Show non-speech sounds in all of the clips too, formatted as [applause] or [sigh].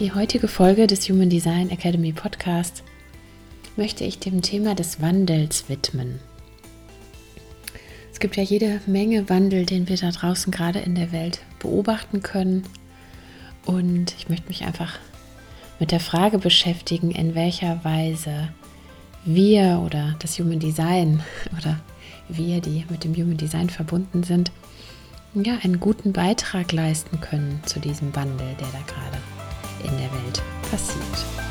Die heutige Folge des Human Design Academy Podcast möchte ich dem Thema des Wandels widmen. Es gibt ja jede Menge Wandel, den wir da draußen gerade in der Welt beobachten können. Und ich möchte mich einfach mit der Frage beschäftigen, in welcher Weise wir oder das Human Design [laughs] oder wir, die mit dem Human Design verbunden sind, ja, einen guten Beitrag leisten können zu diesem Wandel, der da gerade in der Welt passiert.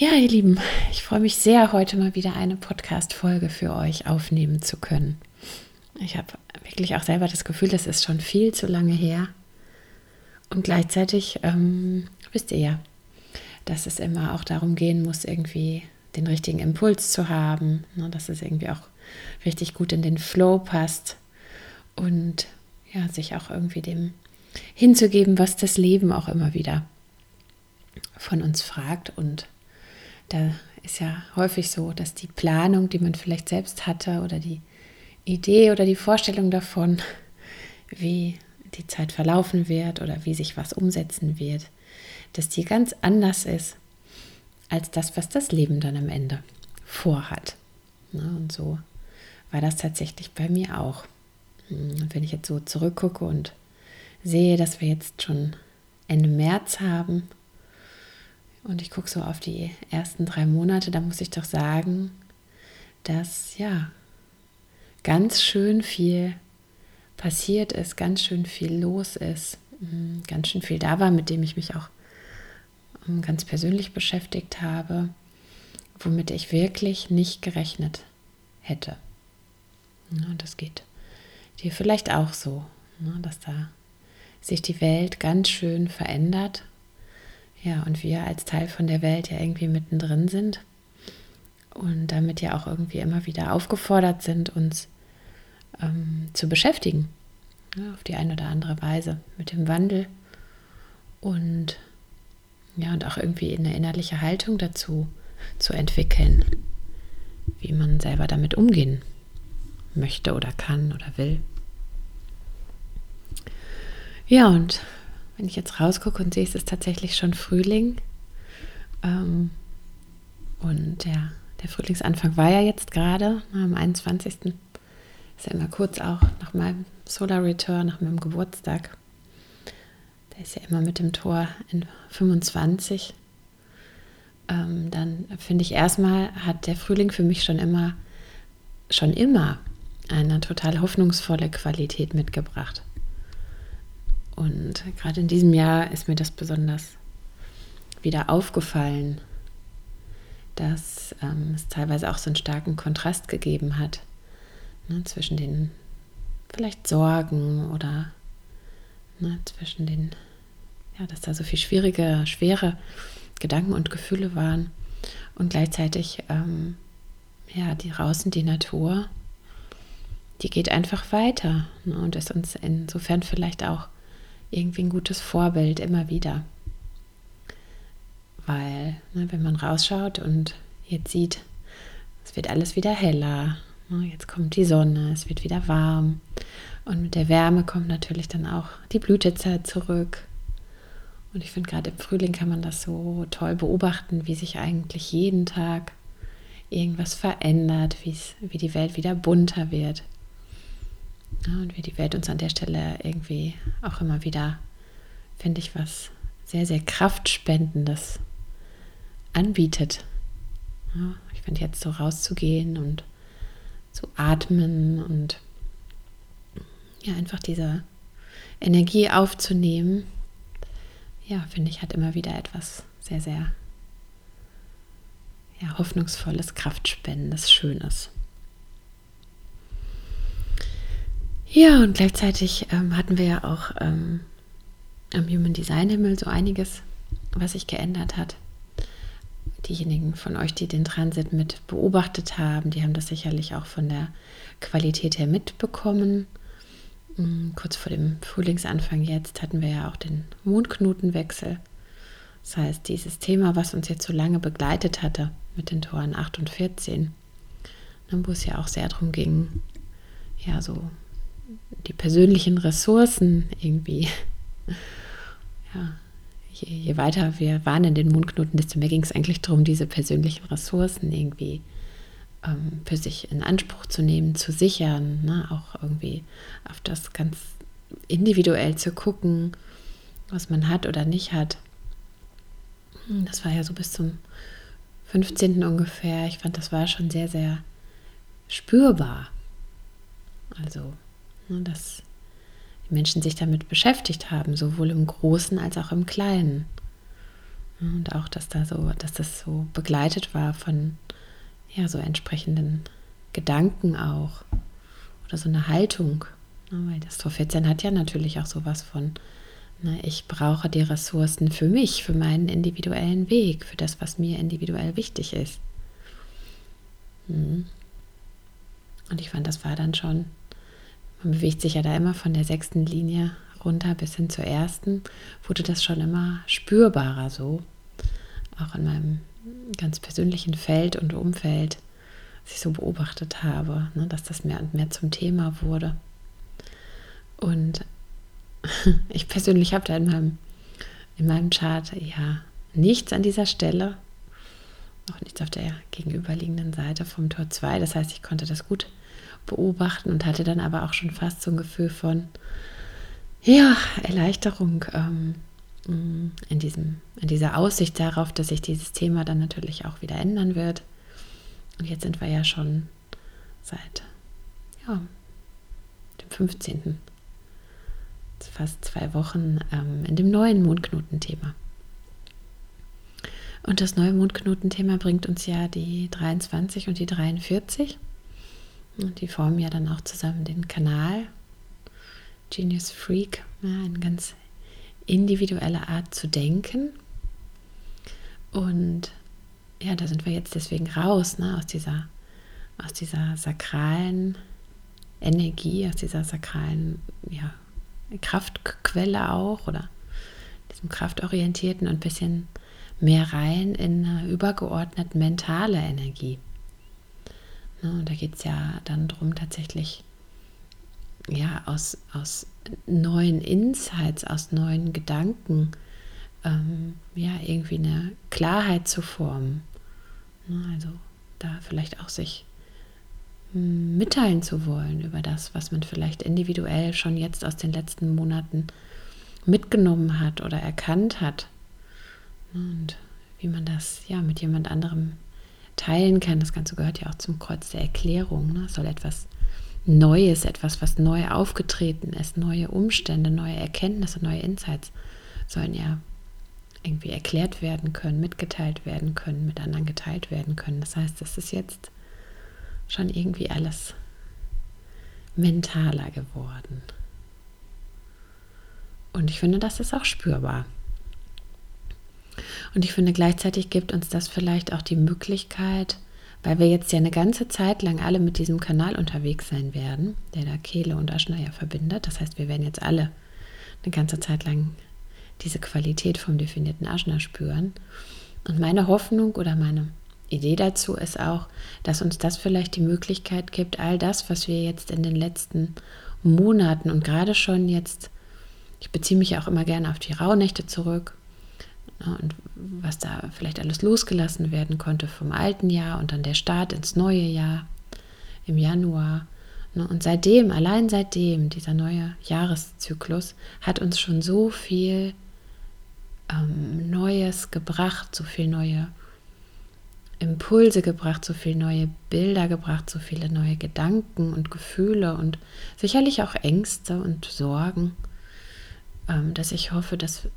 Ja, ihr Lieben, ich freue mich sehr, heute mal wieder eine Podcast-Folge für euch aufnehmen zu können. Ich habe wirklich auch selber das Gefühl, das ist schon viel zu lange her. Und gleichzeitig ähm, wisst ihr ja, dass es immer auch darum gehen muss, irgendwie den richtigen Impuls zu haben, ne, dass es irgendwie auch richtig gut in den Flow passt und ja, sich auch irgendwie dem hinzugeben, was das Leben auch immer wieder von uns fragt und da ist ja häufig so, dass die Planung, die man vielleicht selbst hatte oder die Idee oder die Vorstellung davon, wie die Zeit verlaufen wird oder wie sich was umsetzen wird, dass die ganz anders ist als das, was das Leben dann am Ende vorhat. Ne, und so war das tatsächlich bei mir auch. Und wenn ich jetzt so zurückgucke und sehe, dass wir jetzt schon Ende März haben, und ich gucke so auf die ersten drei Monate, da muss ich doch sagen, dass ja ganz schön viel passiert ist, ganz schön viel los ist, mhm, ganz schön viel da war, mit dem ich mich auch ähm, ganz persönlich beschäftigt habe, womit ich wirklich nicht gerechnet hätte. Und das geht dir vielleicht auch so, ne, dass da sich die Welt ganz schön verändert ja, und wir als Teil von der Welt ja irgendwie mittendrin sind und damit ja auch irgendwie immer wieder aufgefordert sind, uns ähm, zu beschäftigen, ja, auf die eine oder andere Weise mit dem Wandel und ja, und auch irgendwie eine innerliche Haltung dazu zu entwickeln, wie man selber damit umgehen möchte oder kann oder will. Ja, und wenn ich jetzt rausgucke und sehe, es ist tatsächlich schon Frühling. Ähm, und der, der Frühlingsanfang war ja jetzt gerade am 21. Ist ja immer kurz auch nach meinem Solar Return, nach meinem Geburtstag. Der ist ja immer mit dem Tor in 25. Ähm, dann finde ich erstmal, hat der Frühling für mich schon immer, schon immer eine total hoffnungsvolle Qualität mitgebracht. Und gerade in diesem Jahr ist mir das besonders wieder aufgefallen, dass ähm, es teilweise auch so einen starken Kontrast gegeben hat ne, zwischen den vielleicht Sorgen oder ne, zwischen den, ja, dass da so viel schwierige, schwere Gedanken und Gefühle waren und gleichzeitig, ähm, ja, die draußen, die Natur, die geht einfach weiter ne, und ist uns insofern vielleicht auch irgendwie ein gutes Vorbild immer wieder. Weil, ne, wenn man rausschaut und jetzt sieht, es wird alles wieder heller, ne, jetzt kommt die Sonne, es wird wieder warm und mit der Wärme kommt natürlich dann auch die Blütezeit zurück. Und ich finde, gerade im Frühling kann man das so toll beobachten, wie sich eigentlich jeden Tag irgendwas verändert, wie die Welt wieder bunter wird. Ja, und wie die Welt uns an der Stelle irgendwie auch immer wieder, finde ich, was sehr, sehr Kraftspendendes anbietet. Ja, ich finde jetzt so rauszugehen und zu atmen und ja, einfach diese Energie aufzunehmen, ja, finde ich, hat immer wieder etwas sehr, sehr ja, hoffnungsvolles, kraftspendendes, schönes. Ja, und gleichzeitig ähm, hatten wir ja auch ähm, am Human Design Himmel so einiges, was sich geändert hat. Diejenigen von euch, die den Transit mit beobachtet haben, die haben das sicherlich auch von der Qualität her mitbekommen. Mm, kurz vor dem Frühlingsanfang jetzt hatten wir ja auch den Mondknotenwechsel. Das heißt, dieses Thema, was uns jetzt so lange begleitet hatte mit den Toren 8 und 14, ne, wo es ja auch sehr darum ging, ja, so die persönlichen Ressourcen irgendwie, ja, je, je weiter wir waren in den Mondknoten, desto mehr ging es eigentlich darum, diese persönlichen Ressourcen irgendwie ähm, für sich in Anspruch zu nehmen, zu sichern, ne? auch irgendwie auf das ganz individuell zu gucken, was man hat oder nicht hat. Hm, das war ja so bis zum 15. ungefähr. Ich fand, das war schon sehr, sehr spürbar. Also, dass die Menschen sich damit beschäftigt haben, sowohl im Großen als auch im Kleinen. Und auch, dass da so, dass das so begleitet war von ja, so entsprechenden Gedanken auch oder so eine Haltung. Ne, weil das Tor 14 hat ja natürlich auch sowas von, ne, ich brauche die Ressourcen für mich, für meinen individuellen Weg, für das, was mir individuell wichtig ist. Mhm. Und ich fand, das war dann schon, man bewegt sich ja da immer von der sechsten Linie runter bis hin zur ersten, wurde das schon immer spürbarer so. Auch in meinem ganz persönlichen Feld und Umfeld, was ich so beobachtet habe, ne, dass das mehr und mehr zum Thema wurde. Und [laughs] ich persönlich habe da in meinem, in meinem Chart ja nichts an dieser Stelle, auch nichts auf der gegenüberliegenden Seite vom Tor 2. Das heißt, ich konnte das gut beobachten und hatte dann aber auch schon fast so ein Gefühl von, ja, Erleichterung. Ähm, in, diesem, in dieser Aussicht darauf, dass sich dieses Thema dann natürlich auch wieder ändern wird. Und jetzt sind wir ja schon seit ja, dem 15. fast zwei Wochen ähm, in dem neuen Mondknotenthema. Und das neue Mondknotenthema bringt uns ja die 23 und die 43. Und die formen ja dann auch zusammen den Kanal Genius Freak, ja, ein ganz individuelle Art zu denken. Und ja, da sind wir jetzt deswegen raus, ne, aus dieser, aus dieser sakralen Energie, aus dieser sakralen ja, Kraftquelle auch oder diesem kraftorientierten und ein bisschen mehr rein in eine übergeordnet mentale Energie. Ne, da geht es ja dann darum, tatsächlich ja, aus, aus neuen Insights, aus neuen Gedanken, ähm, ja, irgendwie eine Klarheit zu formen. Ne, also da vielleicht auch sich hm, mitteilen zu wollen über das, was man vielleicht individuell schon jetzt aus den letzten Monaten mitgenommen hat oder erkannt hat. Ne, und wie man das ja mit jemand anderem teilen kann. Das Ganze gehört ja auch zum Kreuz der Erklärung. Ne? Es soll etwas Neues, etwas, was neu aufgetreten ist, neue Umstände, neue Erkenntnisse, neue Insights sollen ja irgendwie erklärt werden können, mitgeteilt werden können, mit anderen geteilt werden können. Das heißt, es ist jetzt schon irgendwie alles mentaler geworden. Und ich finde, das ist auch spürbar. Und ich finde, gleichzeitig gibt uns das vielleicht auch die Möglichkeit, weil wir jetzt ja eine ganze Zeit lang alle mit diesem Kanal unterwegs sein werden, der da Kehle und Aschnaya verbindet. Das heißt, wir werden jetzt alle eine ganze Zeit lang diese Qualität vom definierten Aschna spüren. Und meine Hoffnung oder meine Idee dazu ist auch, dass uns das vielleicht die Möglichkeit gibt, all das, was wir jetzt in den letzten Monaten und gerade schon jetzt, ich beziehe mich auch immer gerne auf die Rauhnächte zurück, und was da vielleicht alles losgelassen werden konnte vom alten Jahr und dann der Start ins neue Jahr im Januar. Ne, und seitdem, allein seitdem, dieser neue Jahreszyklus hat uns schon so viel ähm, Neues gebracht, so viel neue Impulse gebracht, so viele neue Bilder gebracht, so viele neue Gedanken und Gefühle und sicherlich auch Ängste und Sorgen dass ich hoffe, dass,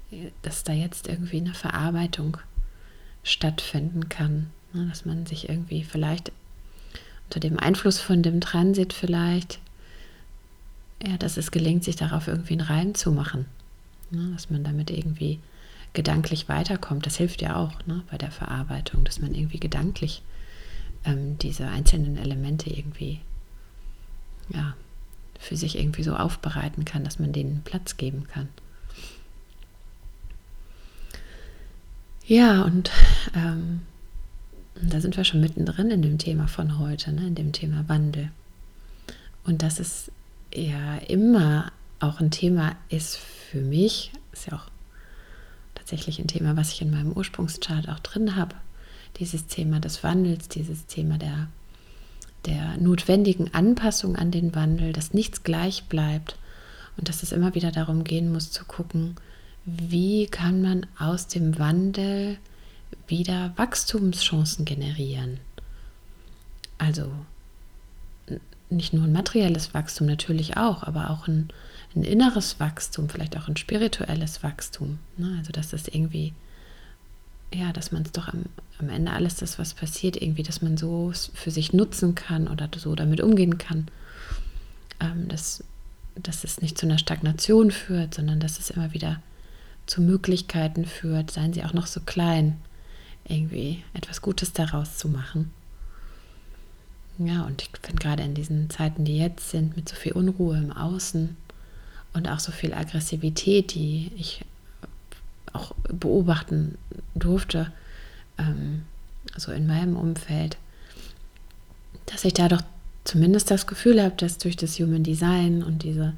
dass da jetzt irgendwie eine Verarbeitung stattfinden kann. Ne? Dass man sich irgendwie vielleicht unter dem Einfluss von dem Transit vielleicht, ja, dass es gelingt, sich darauf irgendwie einen Reim zu machen. Ne? Dass man damit irgendwie gedanklich weiterkommt. Das hilft ja auch ne, bei der Verarbeitung, dass man irgendwie gedanklich ähm, diese einzelnen Elemente irgendwie ja, für sich irgendwie so aufbereiten kann, dass man denen Platz geben kann. Ja, und ähm, da sind wir schon mittendrin in dem Thema von heute, ne, in dem Thema Wandel. Und dass es ja immer auch ein Thema ist für mich, ist ja auch tatsächlich ein Thema, was ich in meinem Ursprungschart auch drin habe. Dieses Thema des Wandels, dieses Thema der, der notwendigen Anpassung an den Wandel, dass nichts gleich bleibt und dass es immer wieder darum gehen muss zu gucken, wie kann man aus dem Wandel wieder Wachstumschancen generieren. Also nicht nur ein materielles Wachstum, natürlich auch, aber auch ein, ein inneres Wachstum, vielleicht auch ein spirituelles Wachstum. Ne? Also dass das irgendwie, ja, dass man es doch am, am Ende alles das, was passiert, irgendwie, dass man so für sich nutzen kann oder so damit umgehen kann. Ähm, dass, dass es nicht zu einer Stagnation führt, sondern dass es immer wieder zu Möglichkeiten führt, seien sie auch noch so klein, irgendwie etwas Gutes daraus zu machen. Ja, und ich finde gerade in diesen Zeiten, die jetzt sind, mit so viel Unruhe im Außen und auch so viel Aggressivität, die ich auch beobachten durfte, ähm, so in meinem Umfeld, dass ich da doch zumindest das Gefühl habe, dass durch das Human Design und diese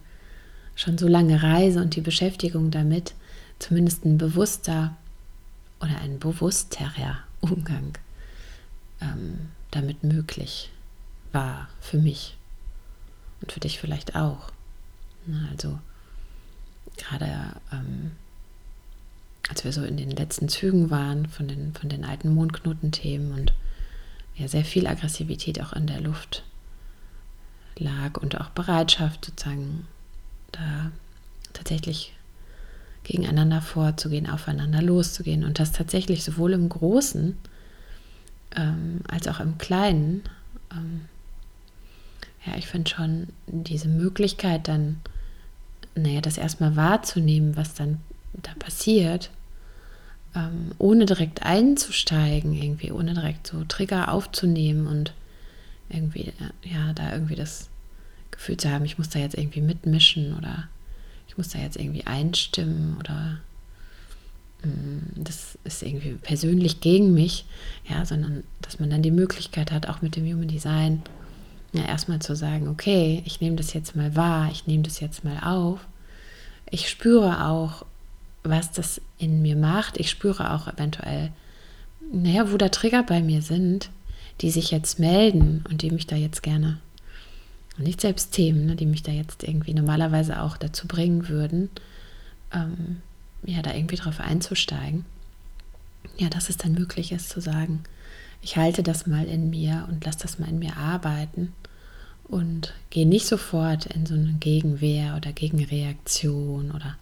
schon so lange Reise und die Beschäftigung damit, zumindest ein bewusster oder ein bewussterer Umgang ähm, damit möglich war für mich und für dich vielleicht auch. Also gerade ähm, wir so in den letzten Zügen waren von den, von den alten Mondknotenthemen und ja sehr viel Aggressivität auch in der Luft lag und auch Bereitschaft sozusagen da tatsächlich gegeneinander vorzugehen, aufeinander loszugehen und das tatsächlich sowohl im Großen ähm, als auch im Kleinen. Ähm, ja, ich finde schon diese Möglichkeit dann, naja, das erstmal wahrzunehmen, was dann da passiert, ähm, ohne direkt einzusteigen, irgendwie, ohne direkt so Trigger aufzunehmen und irgendwie, ja, da irgendwie das Gefühl zu haben, ich muss da jetzt irgendwie mitmischen oder ich muss da jetzt irgendwie einstimmen oder mm, das ist irgendwie persönlich gegen mich, ja, sondern dass man dann die Möglichkeit hat, auch mit dem Human Design ja, erstmal zu sagen, okay, ich nehme das jetzt mal wahr, ich nehme das jetzt mal auf. Ich spüre auch, was das in mir macht. Ich spüre auch eventuell, naja, wo da Trigger bei mir sind, die sich jetzt melden und die mich da jetzt gerne nicht selbst Themen, ne, die mich da jetzt irgendwie normalerweise auch dazu bringen würden, ähm, ja, da irgendwie drauf einzusteigen. Ja, dass es dann möglich ist zu sagen, ich halte das mal in mir und lasse das mal in mir arbeiten und gehe nicht sofort in so eine Gegenwehr oder Gegenreaktion oder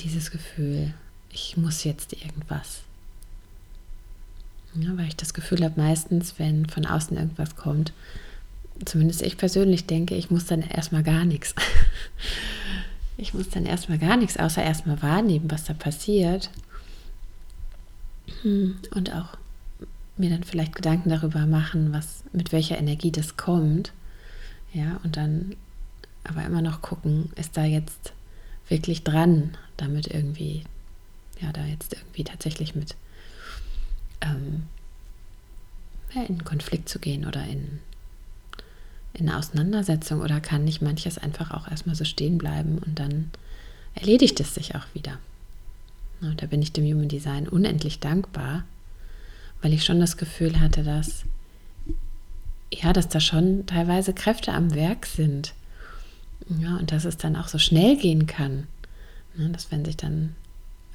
dieses Gefühl, ich muss jetzt irgendwas. Ja, weil ich das Gefühl habe, meistens, wenn von außen irgendwas kommt, zumindest ich persönlich denke, ich muss dann erstmal gar nichts. [laughs] Ich muss dann erstmal gar nichts, außer erstmal wahrnehmen, was da passiert. Hm, und auch mir dann vielleicht Gedanken darüber machen, was, mit welcher Energie das kommt. Ja, und dann aber immer noch gucken, ist da jetzt wirklich dran, damit irgendwie, ja, da jetzt irgendwie tatsächlich mit ähm, in Konflikt zu gehen oder in in Auseinandersetzung oder kann nicht manches einfach auch erstmal so stehen bleiben und dann erledigt es sich auch wieder. Und da bin ich dem Human Design unendlich dankbar, weil ich schon das Gefühl hatte, dass ja, dass da schon teilweise Kräfte am Werk sind. Ja, und dass es dann auch so schnell gehen kann. Ne, dass wenn sich dann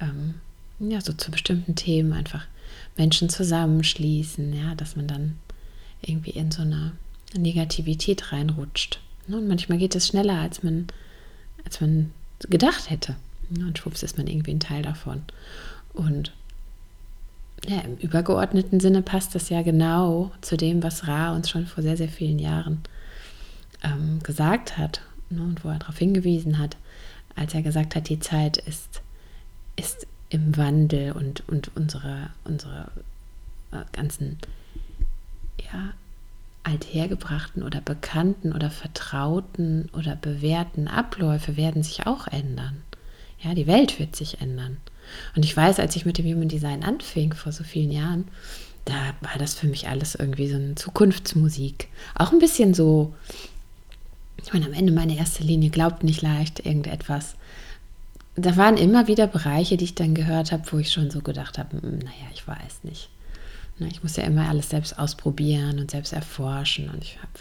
ähm, ja so zu bestimmten Themen einfach Menschen zusammenschließen, ja, dass man dann irgendwie in so eine Negativität reinrutscht. Ne, und manchmal geht es schneller, als man, als man gedacht hätte. Ne, und schwupps ist man irgendwie ein Teil davon. Und ja, im übergeordneten Sinne passt das ja genau zu dem, was Ra uns schon vor sehr, sehr vielen Jahren ähm, gesagt hat ne, und wo er darauf hingewiesen hat, als er gesagt hat, die Zeit ist, ist im Wandel und, und unsere, unsere äh, ganzen ja, althergebrachten oder bekannten oder vertrauten oder bewährten Abläufe werden sich auch ändern. Ja, die Welt wird sich ändern. Und ich weiß, als ich mit dem Human Design anfing, vor so vielen Jahren, da war das für mich alles irgendwie so eine Zukunftsmusik. Auch ein bisschen so, ich meine, am Ende meine erste Linie glaubt nicht leicht irgendetwas. Da waren immer wieder Bereiche, die ich dann gehört habe, wo ich schon so gedacht habe, hm, naja, ich weiß nicht. Ich muss ja immer alles selbst ausprobieren und selbst erforschen. Und ich habe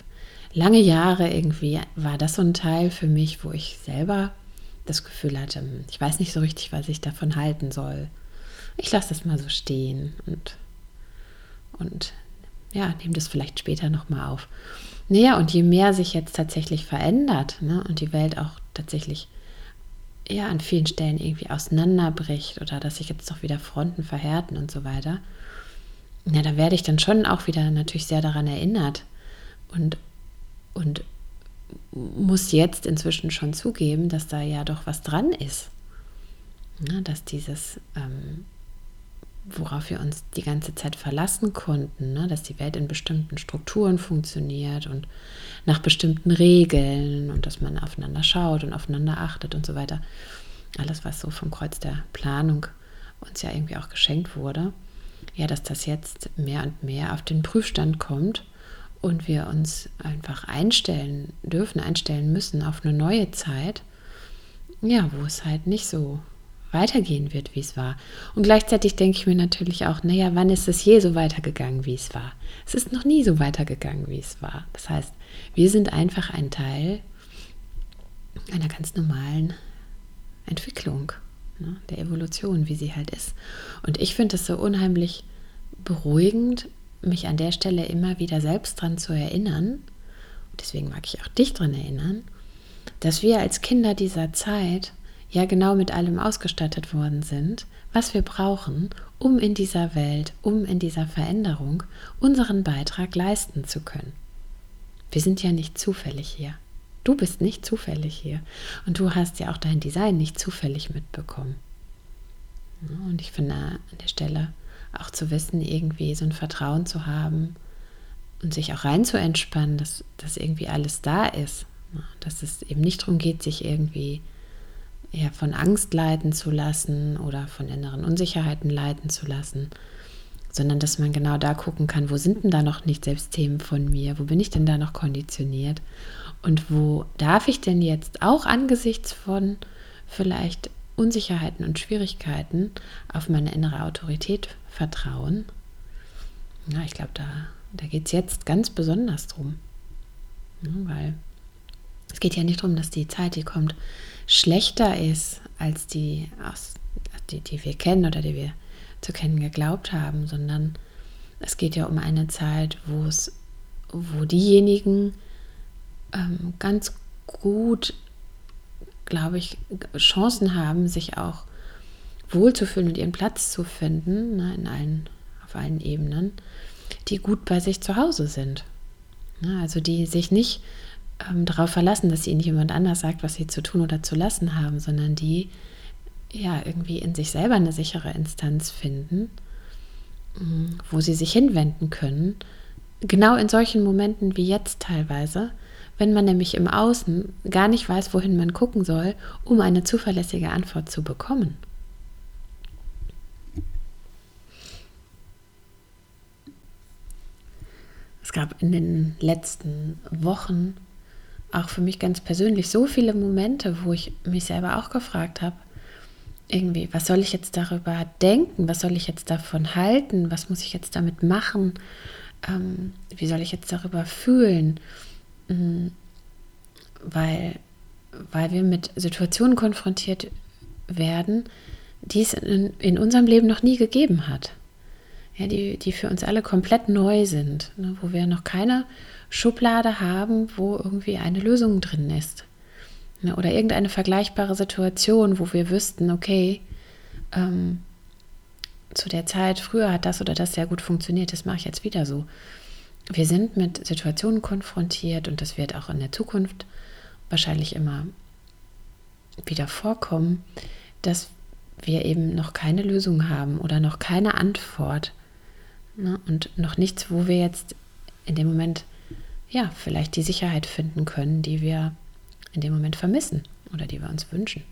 lange Jahre irgendwie, war das so ein Teil für mich, wo ich selber das Gefühl hatte, ich weiß nicht so richtig, was ich davon halten soll. Ich lasse das mal so stehen und, und ja, nehme das vielleicht später nochmal auf. Naja, und je mehr sich jetzt tatsächlich verändert ne, und die Welt auch tatsächlich ja an vielen Stellen irgendwie auseinanderbricht oder dass sich jetzt doch wieder Fronten verhärten und so weiter, ja, da werde ich dann schon auch wieder natürlich sehr daran erinnert und, und muss jetzt inzwischen schon zugeben, dass da ja doch was dran ist. Ja, dass dieses, ähm, worauf wir uns die ganze Zeit verlassen konnten, ne, dass die Welt in bestimmten Strukturen funktioniert und nach bestimmten Regeln und dass man aufeinander schaut und aufeinander achtet und so weiter. Alles, was so vom Kreuz der Planung uns ja irgendwie auch geschenkt wurde. Ja, dass das jetzt mehr und mehr auf den Prüfstand kommt und wir uns einfach einstellen dürfen, einstellen müssen auf eine neue Zeit, ja, wo es halt nicht so weitergehen wird, wie es war. Und gleichzeitig denke ich mir natürlich auch, naja, wann ist es je so weitergegangen, wie es war? Es ist noch nie so weitergegangen, wie es war. Das heißt, wir sind einfach ein Teil einer ganz normalen Entwicklung, ne, der Evolution, wie sie halt ist. Und ich finde es so unheimlich beruhigend, mich an der Stelle immer wieder selbst dran zu erinnern, deswegen mag ich auch dich dran erinnern, dass wir als Kinder dieser Zeit ja genau mit allem ausgestattet worden sind, was wir brauchen, um in dieser Welt, um in dieser Veränderung unseren Beitrag leisten zu können. Wir sind ja nicht zufällig hier. Du bist nicht zufällig hier. Und du hast ja auch dein Design nicht zufällig mitbekommen. Und ich finde an der Stelle auch zu wissen, irgendwie so ein Vertrauen zu haben und sich auch rein zu entspannen, dass, dass irgendwie alles da ist. Dass es eben nicht darum geht, sich irgendwie ja, von Angst leiten zu lassen oder von inneren Unsicherheiten leiten zu lassen, sondern dass man genau da gucken kann, wo sind denn da noch nicht selbst Themen von mir, wo bin ich denn da noch konditioniert und wo darf ich denn jetzt auch angesichts von vielleicht Unsicherheiten und Schwierigkeiten auf meine innere Autorität vertrauen. Ja, ich glaube, da, da geht es jetzt ganz besonders drum. Ja, weil es geht ja nicht darum, dass die Zeit, die kommt, schlechter ist als die, die, die wir kennen oder die wir zu kennen geglaubt haben, sondern es geht ja um eine Zeit, wo es, wo diejenigen ähm, ganz gut glaube ich, Chancen haben, sich auch wohlzufühlen und ihren Platz zu finden, ne, in allen, auf allen Ebenen, die gut bei sich zu Hause sind. Ne, also die sich nicht ähm, darauf verlassen, dass ihnen jemand anders sagt, was sie zu tun oder zu lassen haben, sondern die ja irgendwie in sich selber eine sichere Instanz finden, mm, wo sie sich hinwenden können. Genau in solchen Momenten wie jetzt teilweise, wenn man nämlich im Außen gar nicht weiß, wohin man gucken soll, um eine zuverlässige Antwort zu bekommen. Es gab in den letzten Wochen auch für mich ganz persönlich so viele Momente, wo ich mich selber auch gefragt habe, irgendwie, was soll ich jetzt darüber denken? Was soll ich jetzt davon halten? Was muss ich jetzt damit machen? Ähm, wie soll ich jetzt darüber fühlen? Mhm. Weil, weil wir mit Situationen konfrontiert werden, die es in, in unserem Leben noch nie gegeben hat. Ja, die, die für uns alle komplett neu sind, ne, wo wir noch keine Schublade haben, wo irgendwie eine Lösung drin ist. Ne, oder irgendeine vergleichbare Situation, wo wir wüssten, okay, ähm, zu der Zeit früher hat das oder das sehr gut funktioniert, das mache ich jetzt wieder so. Wir sind mit Situationen konfrontiert und das wird auch in der Zukunft wahrscheinlich immer wieder vorkommen, dass wir eben noch keine Lösung haben oder noch keine Antwort ne? und noch nichts, wo wir jetzt in dem Moment ja vielleicht die Sicherheit finden können, die wir in dem Moment vermissen oder die wir uns wünschen.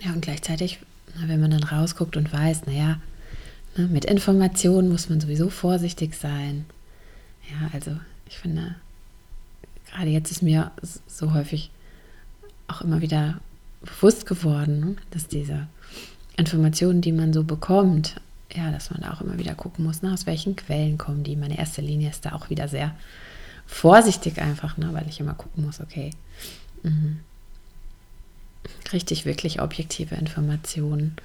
Ja, und gleichzeitig, wenn man dann rausguckt und weiß, naja, ne, mit Informationen muss man sowieso vorsichtig sein. Ja, also ich finde, gerade jetzt ist mir so häufig auch immer wieder bewusst geworden, ne, dass diese Informationen, die man so bekommt, ja, dass man auch immer wieder gucken muss, ne, aus welchen Quellen kommen die. Meine erste Linie ist da auch wieder sehr vorsichtig einfach, ne, weil ich immer gucken muss, okay, mh, richtig, wirklich objektive Informationen,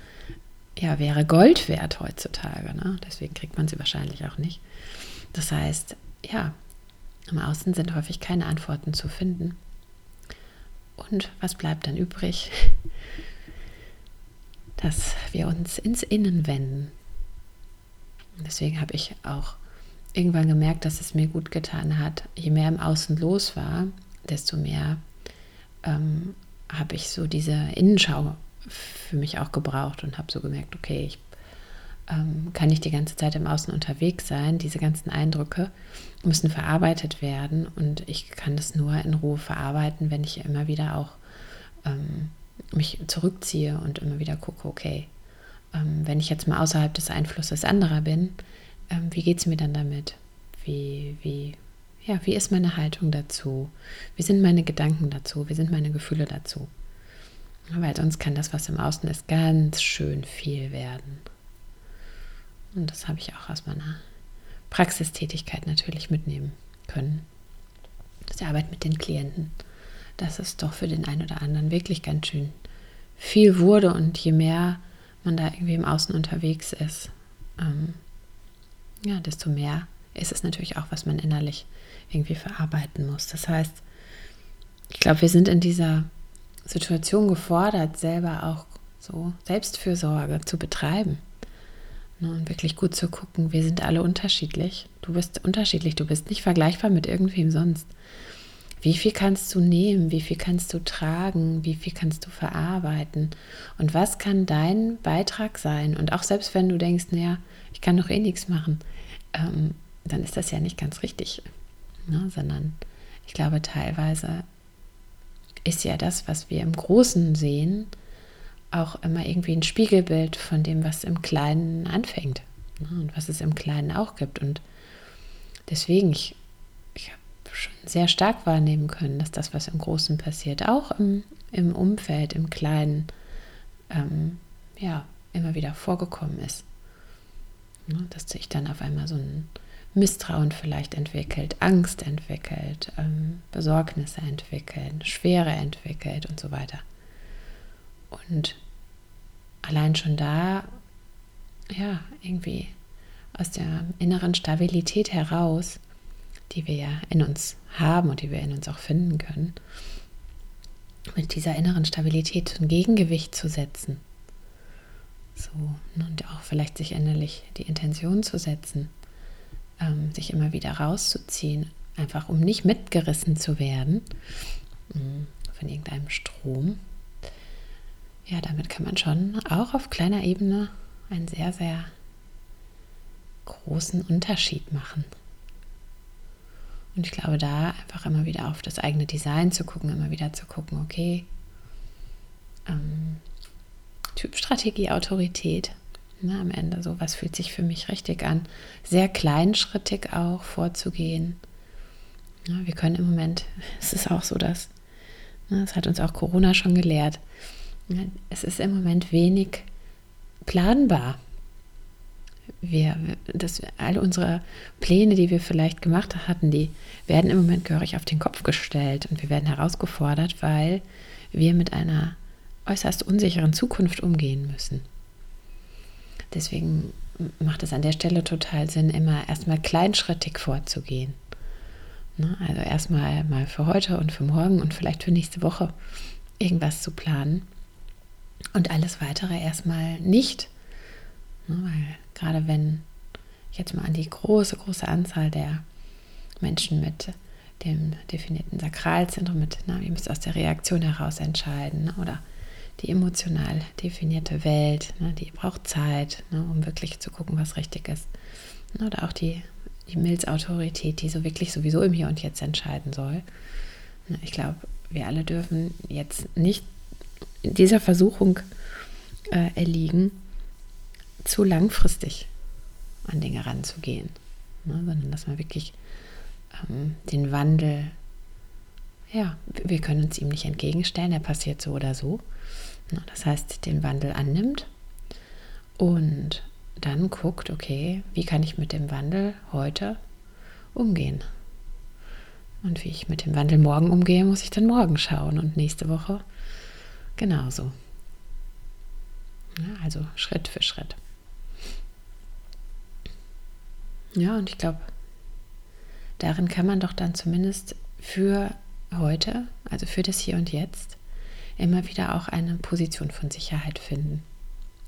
ja, wäre Gold wert heutzutage. Ne? Deswegen kriegt man sie wahrscheinlich auch nicht. Das heißt, ja, im Außen sind häufig keine Antworten zu finden. Und was bleibt dann übrig? [laughs] Dass wir uns ins Innen wenden. Deswegen habe ich auch irgendwann gemerkt, dass es mir gut getan hat. Je mehr im Außen los war, desto mehr ähm, habe ich so diese Innenschau für mich auch gebraucht und habe so gemerkt, okay, ich ähm, kann nicht die ganze Zeit im Außen unterwegs sein. Diese ganzen Eindrücke müssen verarbeitet werden und ich kann das nur in Ruhe verarbeiten, wenn ich immer wieder auch ähm, mich zurückziehe und immer wieder gucke, okay, wenn ich jetzt mal außerhalb des Einflusses anderer bin, ähm, wie geht es mir dann damit? Wie, wie, ja, wie ist meine Haltung dazu? Wie sind meine Gedanken dazu? Wie sind meine Gefühle dazu? Weil sonst kann das, was im Außen ist, ganz schön viel werden. Und das habe ich auch aus meiner Praxistätigkeit natürlich mitnehmen können. Das die Arbeit mit den Klienten, dass es doch für den einen oder anderen wirklich ganz schön viel wurde und je mehr man da irgendwie im Außen unterwegs ist, ähm, ja, desto mehr ist es natürlich auch, was man innerlich irgendwie verarbeiten muss. Das heißt, ich glaube, wir sind in dieser Situation gefordert, selber auch so Selbstfürsorge zu betreiben. Ne, und wirklich gut zu gucken, wir sind alle unterschiedlich. Du bist unterschiedlich, du bist nicht vergleichbar mit irgendwem sonst. Wie viel kannst du nehmen? Wie viel kannst du tragen? Wie viel kannst du verarbeiten? Und was kann dein Beitrag sein? Und auch selbst wenn du denkst, naja, ich kann doch eh nichts machen, ähm, dann ist das ja nicht ganz richtig. Ne? Sondern ich glaube, teilweise ist ja das, was wir im Großen sehen, auch immer irgendwie ein Spiegelbild von dem, was im Kleinen anfängt ne? und was es im Kleinen auch gibt. Und deswegen, ich, schon sehr stark wahrnehmen können, dass das, was im Großen passiert, auch im, im Umfeld, im Kleinen, ähm, ja, immer wieder vorgekommen ist. Ne? Dass sich dann auf einmal so ein Misstrauen vielleicht entwickelt, Angst entwickelt, ähm, Besorgnisse entwickeln, Schwere entwickelt und so weiter. Und allein schon da, ja, irgendwie aus der inneren Stabilität heraus, die wir ja in uns haben und die wir in uns auch finden können, mit dieser inneren Stabilität ein Gegengewicht zu setzen. So, und auch vielleicht sich innerlich die Intention zu setzen, ähm, sich immer wieder rauszuziehen, einfach um nicht mitgerissen zu werden mm, von irgendeinem Strom, ja, damit kann man schon auch auf kleiner Ebene einen sehr, sehr großen Unterschied machen. Und ich glaube, da einfach immer wieder auf das eigene Design zu gucken, immer wieder zu gucken, okay, ähm, Typstrategie, Autorität, ne, am Ende so, was fühlt sich für mich richtig an, sehr kleinschrittig auch vorzugehen. Ja, wir können im Moment, [laughs] es ist auch so, dass, ne, das hat uns auch Corona schon gelehrt, Es ist im Moment wenig planbar. Wir, das, alle unsere Pläne, die wir vielleicht gemacht hatten, die werden im Moment gehörig auf den Kopf gestellt und wir werden herausgefordert, weil wir mit einer äußerst unsicheren Zukunft umgehen müssen. Deswegen macht es an der Stelle total Sinn, immer erstmal kleinschrittig vorzugehen. Ne? Also erstmal mal für heute und für morgen und vielleicht für nächste Woche irgendwas zu planen und alles weitere erstmal nicht. Ne? Weil gerade wenn ich jetzt mal an die große, große Anzahl der Menschen mit dem definierten Sakralzentrum mit, na, ihr müsst aus der Reaktion heraus entscheiden ne? oder die emotional definierte Welt, ne, die braucht Zeit, ne, um wirklich zu gucken, was richtig ist. Ne, oder auch die, die Milzautorität, die so wirklich sowieso im Hier und Jetzt entscheiden soll. Ich glaube, wir alle dürfen jetzt nicht dieser Versuchung äh, erliegen, zu langfristig an Dinge ranzugehen, ne, sondern dass man wirklich ähm, den Wandel, ja, wir können uns ihm nicht entgegenstellen, er passiert so oder so, das heißt, den Wandel annimmt und dann guckt, okay, wie kann ich mit dem Wandel heute umgehen? Und wie ich mit dem Wandel morgen umgehe, muss ich dann morgen schauen und nächste Woche genauso. Ja, also Schritt für Schritt. Ja, und ich glaube, darin kann man doch dann zumindest für heute, also für das Hier und Jetzt, immer wieder auch eine Position von Sicherheit finden,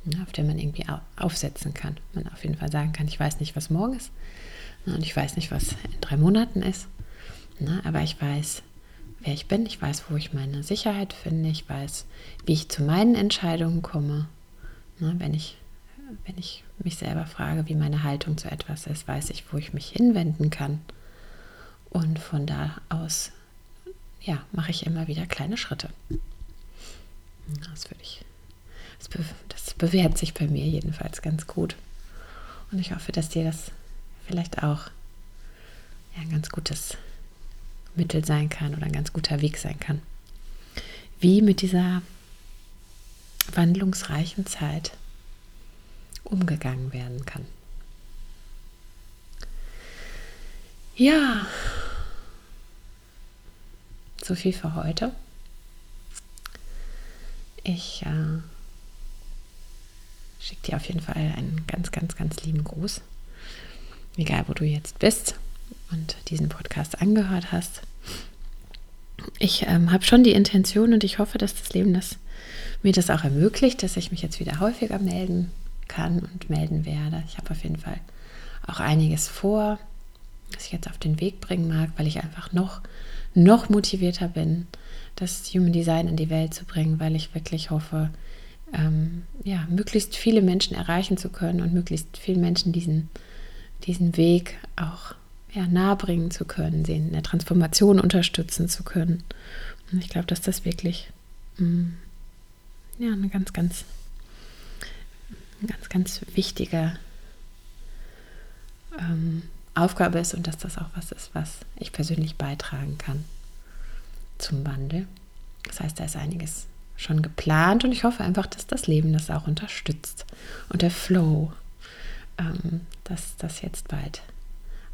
ne, auf der man irgendwie aufsetzen kann. Man auf jeden Fall sagen kann, ich weiß nicht, was morgen ist ne, und ich weiß nicht, was in drei Monaten ist, ne, aber ich weiß, wer ich bin, ich weiß, wo ich meine Sicherheit finde, ich weiß, wie ich zu meinen Entscheidungen komme. Wenn ich, wenn ich mich selber frage, wie meine Haltung zu etwas ist, weiß ich, wo ich mich hinwenden kann. Und von da aus ja, mache ich immer wieder kleine Schritte. Das würde ich. Das, be das bewährt sich bei mir jedenfalls ganz gut. Und ich hoffe, dass dir das vielleicht auch ja, ein ganz gutes Mittel sein kann oder ein ganz guter Weg sein kann. Wie mit dieser wandlungsreichen Zeit umgegangen werden kann. Ja, so viel für heute. Ich äh, schicke dir auf jeden Fall einen ganz, ganz, ganz lieben Gruß. Egal, wo du jetzt bist und diesen Podcast angehört hast. Ich ähm, habe schon die Intention und ich hoffe, dass das Leben das, mir das auch ermöglicht, dass ich mich jetzt wieder häufiger melden kann und melden werde. Ich habe auf jeden Fall auch einiges vor, was ich jetzt auf den Weg bringen mag, weil ich einfach noch, noch motivierter bin, das Human Design in die Welt zu bringen, weil ich wirklich hoffe, ähm, ja, möglichst viele Menschen erreichen zu können und möglichst vielen Menschen diesen, diesen Weg auch ja, nahebringen zu können, sie in der Transformation unterstützen zu können. Und ich glaube, dass das wirklich mh, mm, ja, eine ganz, ganz, ganz, ganz wichtige ähm, Aufgabe ist und dass das auch was ist, was ich persönlich beitragen kann zum Wandel. Das heißt, da ist einiges schon geplant und ich hoffe einfach, dass das Leben das auch unterstützt und der Flow, ähm, dass das jetzt bald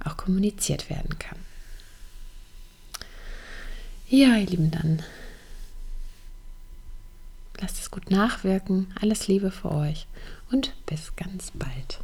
auch kommuniziert werden kann. Ja, ihr Lieben, dann lasst es gut nachwirken. Alles Liebe für euch und bis ganz bald.